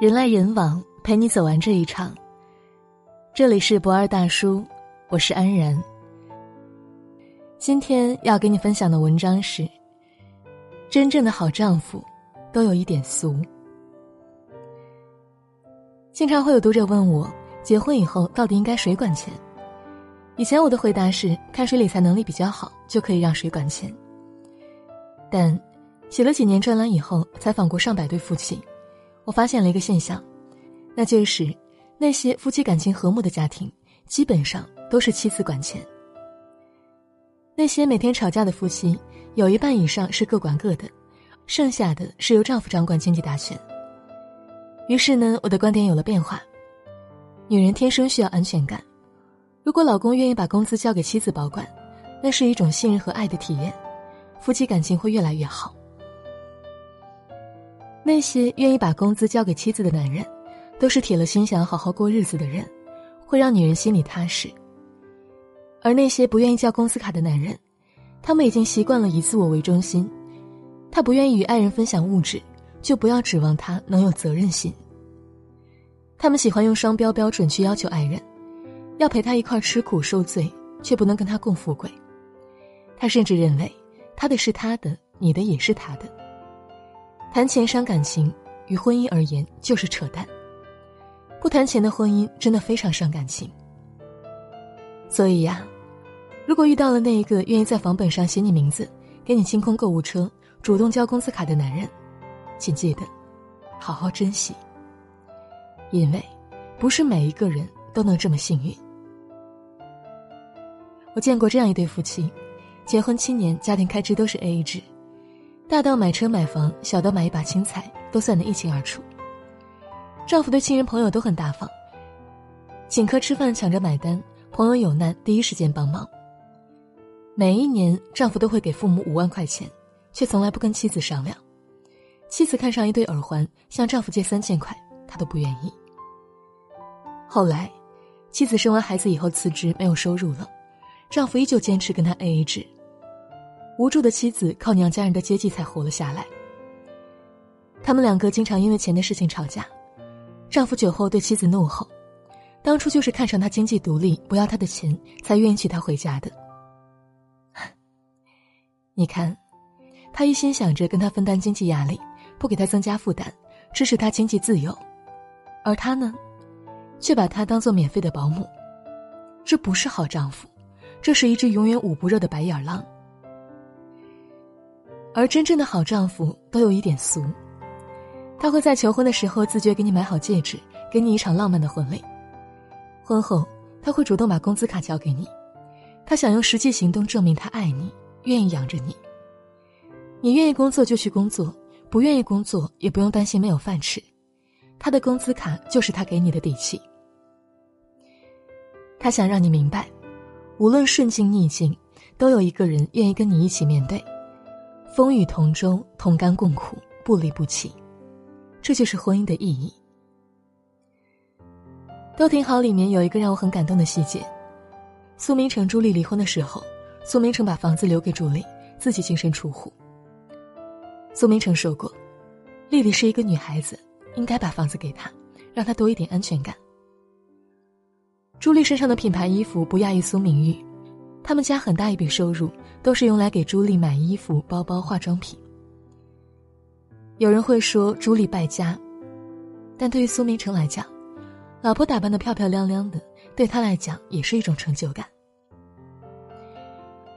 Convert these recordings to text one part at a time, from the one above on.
人来人往，陪你走完这一场。这里是不二大叔，我是安然。今天要给你分享的文章是：真正的好丈夫都有一点俗。经常会有读者问我，结婚以后到底应该谁管钱？以前我的回答是，看谁理财能力比较好，就可以让谁管钱。但写了几年专栏以后，采访过上百对夫妻。我发现了一个现象，那就是那些夫妻感情和睦的家庭，基本上都是妻子管钱。那些每天吵架的夫妻，有一半以上是各管各的，剩下的是由丈夫掌管经济大权。于是呢，我的观点有了变化：女人天生需要安全感，如果老公愿意把工资交给妻子保管，那是一种信任和爱的体验，夫妻感情会越来越好。那些愿意把工资交给妻子的男人，都是铁了心想要好好过日子的人，会让女人心里踏实。而那些不愿意交工资卡的男人，他们已经习惯了以自我为中心，他不愿意与爱人分享物质，就不要指望他能有责任心。他们喜欢用双标标准去要求爱人，要陪他一块吃苦受罪，却不能跟他共富贵。他甚至认为，他的是他的，你的也是他的。谈钱伤感情，与婚姻而言就是扯淡。不谈钱的婚姻真的非常伤感情。所以呀，如果遇到了那一个愿意在房本上写你名字、给你清空购物车、主动交工资卡的男人，请记得好好珍惜。因为不是每一个人都能这么幸运。我见过这样一对夫妻，结婚七年，家庭开支都是 A A 制。大到买车买房，小到买一把青菜，都算得一清二楚。丈夫对亲人朋友都很大方，请客吃饭抢着买单，朋友有难第一时间帮忙。每一年，丈夫都会给父母五万块钱，却从来不跟妻子商量。妻子看上一对耳环，向丈夫借三千块，他都不愿意。后来，妻子生完孩子以后辞职，没有收入了，丈夫依旧坚持跟他 A A 制。无助的妻子靠娘家人的接济才活了下来。他们两个经常因为钱的事情吵架，丈夫酒后对妻子怒吼：“当初就是看上她经济独立，不要她的钱，才愿意娶她回家的。”你看，他一心想着跟她分担经济压力，不给她增加负担，支持她经济自由，而他呢，却把她当做免费的保姆。这不是好丈夫，这是一只永远捂不热的白眼狼。而真正的好丈夫都有一点俗，他会在求婚的时候自觉给你买好戒指，给你一场浪漫的婚礼。婚后，他会主动把工资卡交给你，他想用实际行动证明他爱你，愿意养着你。你愿意工作就去工作，不愿意工作也不用担心没有饭吃，他的工资卡就是他给你的底气。他想让你明白，无论顺境逆境，都有一个人愿意跟你一起面对。风雨同舟，同甘共苦，不离不弃，这就是婚姻的意义。都挺好。里面有一个让我很感动的细节：苏明成、朱莉离婚的时候，苏明成把房子留给朱莉，自己净身出户。苏明成说过：“丽丽是一个女孩子，应该把房子给她，让她多一点安全感。”朱莉身上的品牌衣服不亚于苏明玉。他们家很大一笔收入都是用来给朱莉买衣服、包包、化妆品。有人会说朱莉败家，但对于苏明成来讲，老婆打扮的漂漂亮亮的，对他来讲也是一种成就感。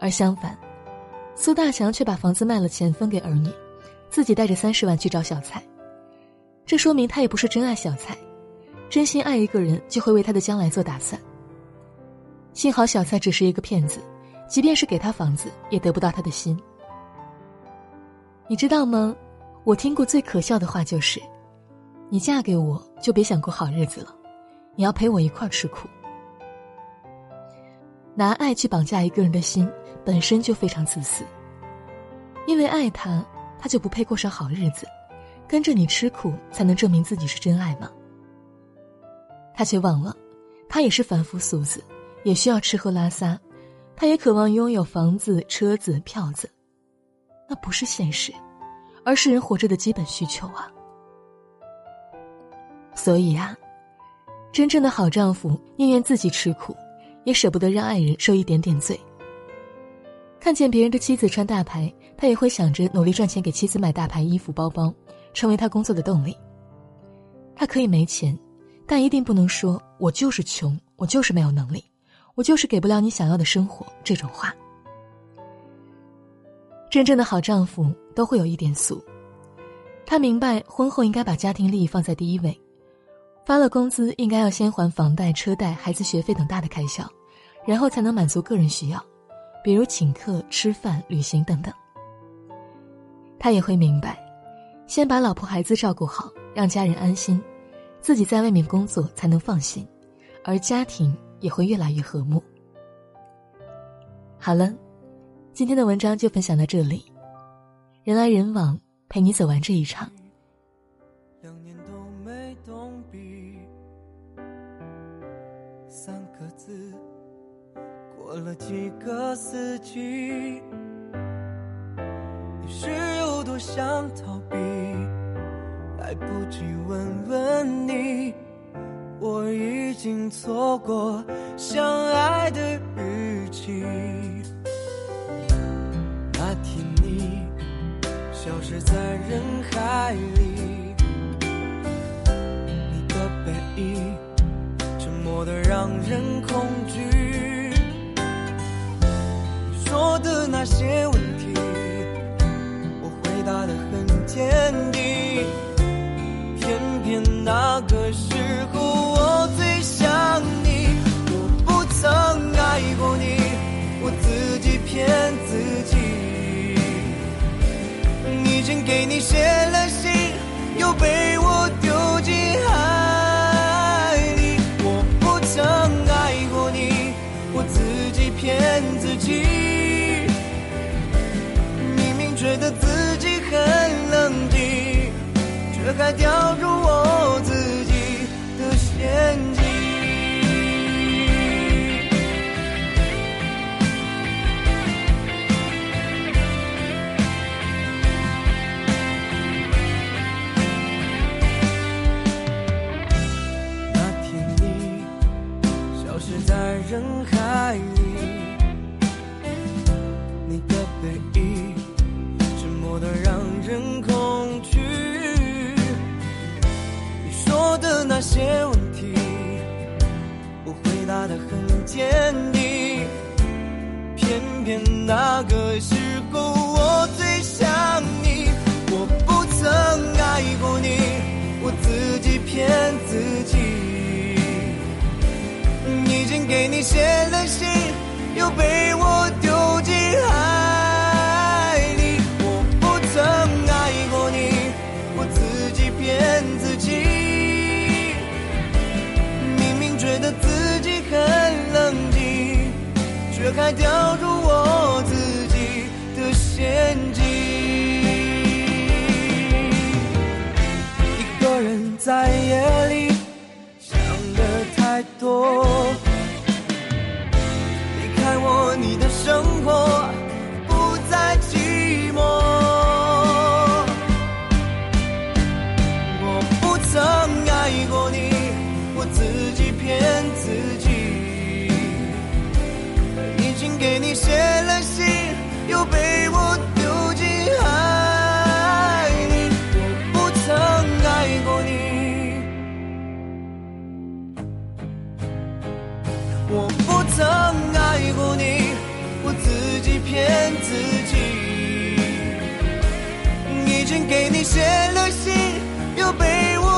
而相反，苏大强却把房子卖了，钱分给儿女，自己带着三十万去找小蔡。这说明他也不是真爱小蔡，真心爱一个人就会为他的将来做打算。幸好小蔡只是一个骗子，即便是给他房子，也得不到他的心。你知道吗？我听过最可笑的话就是：“你嫁给我就别想过好日子了，你要陪我一块吃苦。”拿爱去绑架一个人的心，本身就非常自私。因为爱他，他就不配过上好日子，跟着你吃苦才能证明自己是真爱吗？他却忘了，他也是凡夫俗子。也需要吃喝拉撒，他也渴望拥有房子、车子、票子，那不是现实，而是人活着的基本需求啊。所以啊，真正的好丈夫宁愿自己吃苦，也舍不得让爱人受一点点罪。看见别人的妻子穿大牌，他也会想着努力赚钱给妻子买大牌衣服包包，成为他工作的动力。他可以没钱，但一定不能说“我就是穷，我就是没有能力，我就是给不了你想要的生活”这种话。真正的好丈夫都会有一点俗，他明白婚后应该把家庭利益放在第一位，发了工资应该要先还房贷、车贷、孩子学费等大的开销，然后才能满足个人需要，比如请客、吃饭、旅行等等。他也会明白，先把老婆孩子照顾好，让家人安心，自己在外面工作才能放心，而家庭也会越来越和睦。好了。今天的文章就分享到这里，人来人往，陪你走完这一场。两年都没动笔，三个字，过了几个四季。你是有多想逃避？来不及问问你，我已经错过相爱的日期。那天你消失在人海里，你的背影沉默的让人恐惧。你说的那些问题，骗自己已经。给你写了信，又被我丢进海里。我不曾爱过你，我自己骗自己。明明觉得自己很冷静，却还掉入爱你，你的背影沉默的让人恐惧。你说的那些问题，我回答的很坚定。偏偏那个时候骗自己。明明觉得自己很冷静，却还掉入我自己的陷阱。一个人在夜里想的太多。给你写了信，又被我丢进海里。我不曾爱过你，我不曾。爱过你，我自己骗自己。已经给你写了信。又被我